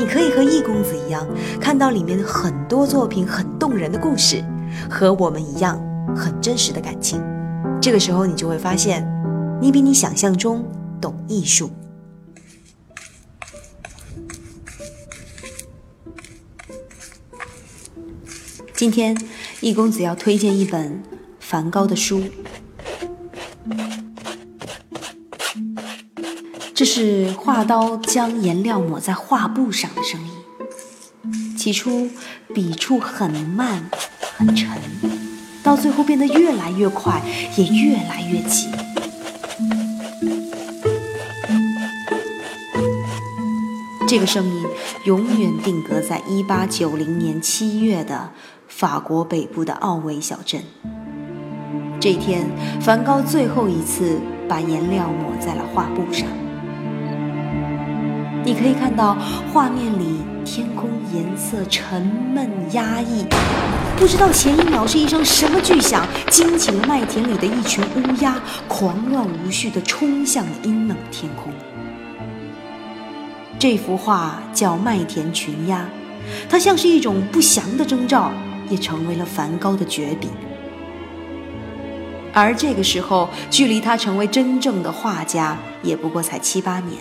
你可以和易公子一样，看到里面很多作品很动人的故事，和我们一样很真实的感情。这个时候，你就会发现，你比你想象中懂艺术。今天，易公子要推荐一本梵高的书。这是画刀将颜料抹在画布上的声音。起初，笔触很慢，很沉，到最后变得越来越快，也越来越急。这个声音永远定格在1890年7月的法国北部的奥维小镇。这一天，梵高最后一次把颜料抹在了画布上。你可以看到画面里天空颜色沉闷压抑，不知道前一秒是一声什么巨响惊起了麦田里的一群乌鸦，狂乱无序地冲向了阴冷天空。这幅画叫《麦田群鸦》，它像是一种不祥的征兆，也成为了梵高的绝笔。而这个时候，距离他成为真正的画家，也不过才七八年。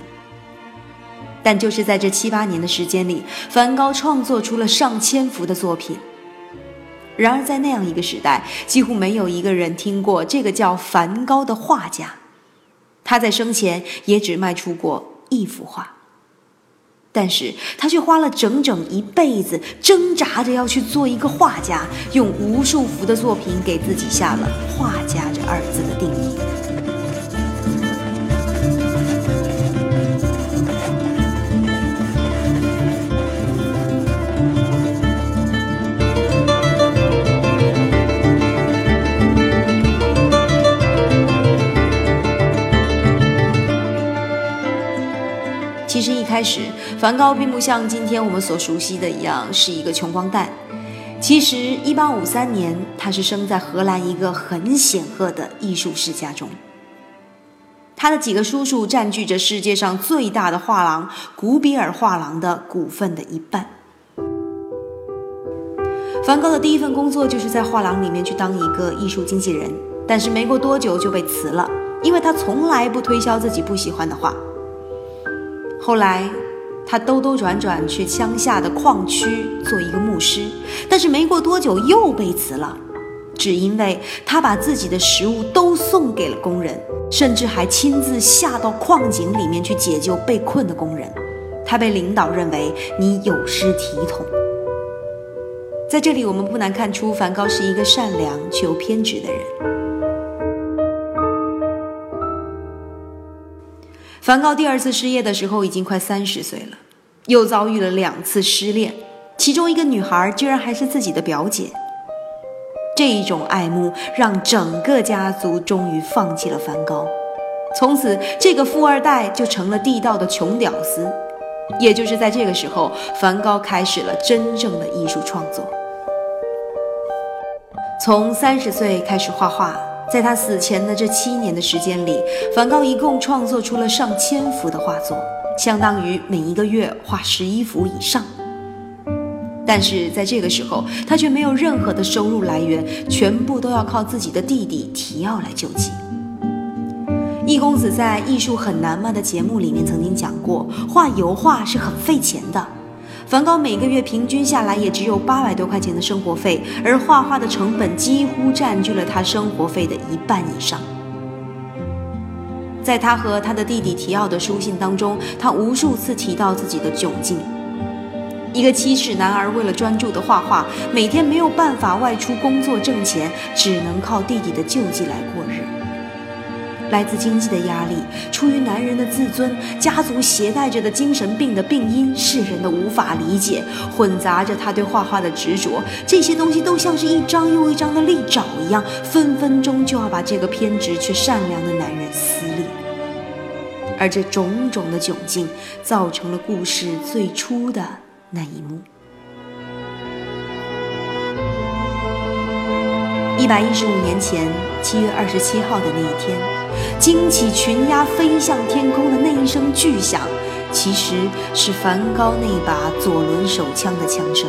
但就是在这七八年的时间里，梵高创作出了上千幅的作品。然而，在那样一个时代，几乎没有一个人听过这个叫梵高的画家。他在生前也只卖出过一幅画，但是他却花了整整一辈子挣扎着要去做一个画家，用无数幅的作品给自己下了“画家”这二字开始，梵高并不像今天我们所熟悉的一样是一个穷光蛋。其实，一八五三年，他是生在荷兰一个很显赫的艺术世家中。他的几个叔叔占据着世界上最大的画廊——古比尔画廊的股份的一半。梵高的第一份工作就是在画廊里面去当一个艺术经纪人，但是没过多久就被辞了，因为他从来不推销自己不喜欢的画。后来，他兜兜转转去乡下的矿区做一个牧师，但是没过多久又被辞了，只因为他把自己的食物都送给了工人，甚至还亲自下到矿井里面去解救被困的工人。他被领导认为你有失体统。在这里，我们不难看出梵高是一个善良却又偏执的人。梵高第二次失业的时候已经快三十岁了，又遭遇了两次失恋，其中一个女孩居然还是自己的表姐。这一种爱慕让整个家族终于放弃了梵高，从此这个富二代就成了地道的穷屌丝。也就是在这个时候，梵高开始了真正的艺术创作，从三十岁开始画画。在他死前的这七年的时间里，梵高一共创作出了上千幅的画作，相当于每一个月画十一幅以上。但是在这个时候，他却没有任何的收入来源，全部都要靠自己的弟弟提奥来救济。易公子在《艺术很难吗》的节目里面曾经讲过，画油画是很费钱的。梵高每个月平均下来也只有八百多块钱的生活费，而画画的成本几乎占据了他生活费的一半以上。在他和他的弟弟提奥的书信当中，他无数次提到自己的窘境：一个七尺男儿为了专注的画画，每天没有办法外出工作挣钱，只能靠弟弟的救济来过日。来自经济的压力，出于男人的自尊，家族携带着的精神病的病因，世人的无法理解，混杂着他对画画的执着，这些东西都像是一张又一张的利爪一样，分分钟就要把这个偏执却善良的男人撕裂。而这种种的窘境，造成了故事最初的那一幕。一百一十五年前七月二十七号的那一天，惊起群鸭飞向天空的那一声巨响，其实是梵高那把左轮手枪的枪声。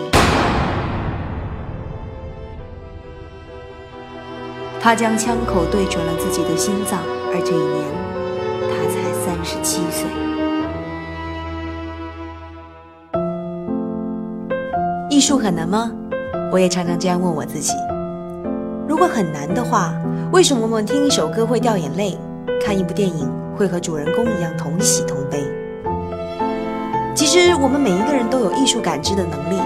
他将枪口对准了自己的心脏，而这一年他才三十七岁。艺术很难吗？我也常常这样问我自己。如果很难的话，为什么我们听一首歌会掉眼泪，看一部电影会和主人公一样同喜同悲？其实我们每一个人都有艺术感知的能力，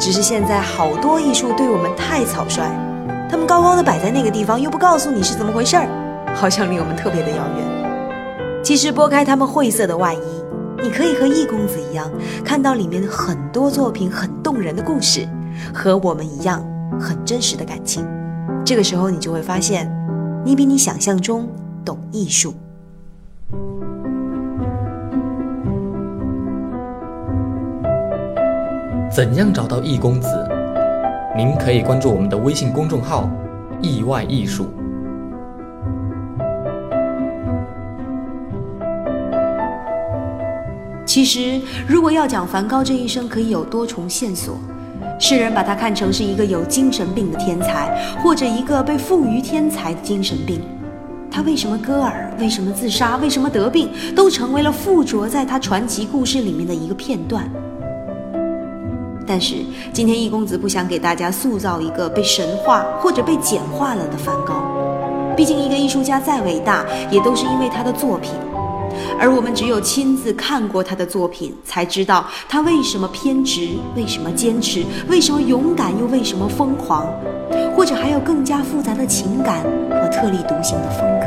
只是现在好多艺术对我们太草率，他们高高的摆在那个地方，又不告诉你是怎么回事儿，好像离我们特别的遥远。其实拨开他们晦涩的外衣，你可以和易公子一样，看到里面很多作品很动人的故事，和我们一样很真实的感情。这个时候，你就会发现，你比你想象中懂艺术。怎样找到易公子？您可以关注我们的微信公众号“意外艺术”。其实，如果要讲梵高这一生，可以有多重线索。世人把他看成是一个有精神病的天才，或者一个被赋予天才的精神病。他为什么割耳？为什么自杀？为什么得病？都成为了附着在他传奇故事里面的一个片段。但是今天易公子不想给大家塑造一个被神化或者被简化了的梵高。毕竟一个艺术家再伟大，也都是因为他的作品。而我们只有亲自看过他的作品，才知道他为什么偏执，为什么坚持，为什么勇敢，又为什么疯狂，或者还有更加复杂的情感和特立独行的风格。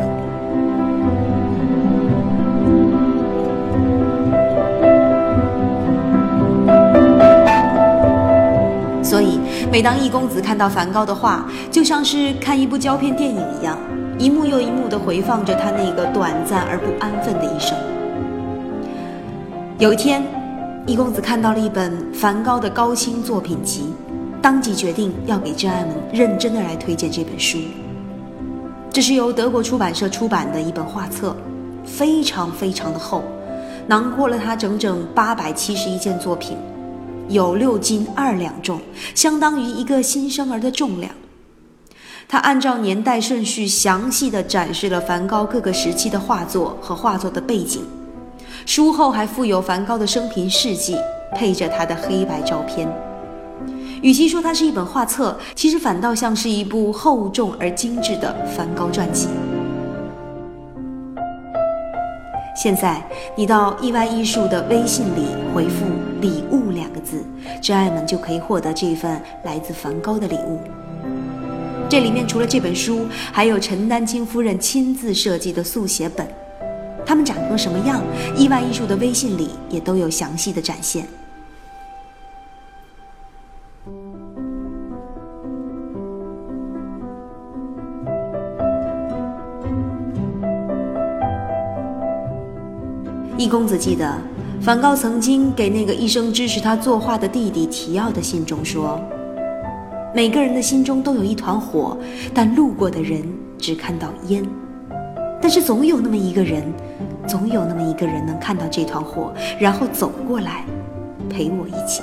所以，每当易公子看到梵高的画，就像是看一部胶片电影一样。一幕又一幕地回放着他那个短暂而不安分的一生。有一天，易公子看到了一本梵高的高清作品集，当即决定要给真爱们认真的来推荐这本书。这是由德国出版社出版的一本画册，非常非常的厚，囊括了他整整八百七十一件作品，有六斤二两重，相当于一个新生儿的重量。他按照年代顺序详细的展示了梵高各个时期的画作和画作的背景，书后还附有梵高的生平事迹，配着他的黑白照片。与其说它是一本画册，其实反倒像是一部厚重而精致的梵高传记。现在你到意外艺术的微信里回复“礼物”两个字，真爱们就可以获得这份来自梵高的礼物。这里面除了这本书，还有陈丹青夫人亲自设计的速写本，他们长成什么样？意外艺术的微信里也都有详细的展现。易公子记得，梵高曾经给那个一生支持他作画的弟弟提奥的信中说。每个人的心中都有一团火，但路过的人只看到烟。但是总有那么一个人，总有那么一个人能看到这团火，然后走过来，陪我一起。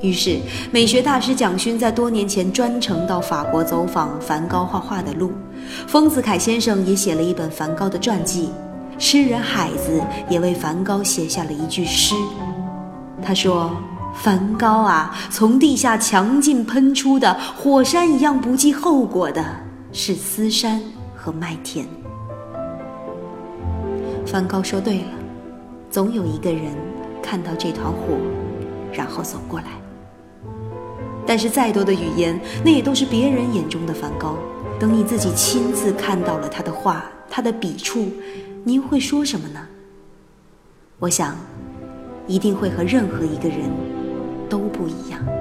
于是，美学大师蒋勋在多年前专程到法国走访梵高画画的路。丰子恺先生也写了一本梵高的传记。诗人海子也为梵高写下了一句诗，他说。梵高啊，从地下强劲喷出的火山一样不计后果的是丝山和麦田。梵高说对了，总有一个人看到这团火，然后走过来。但是再多的语言，那也都是别人眼中的梵高，等你自己亲自看到了他的画，他的笔触，您会说什么呢？我想，一定会和任何一个人都不一样。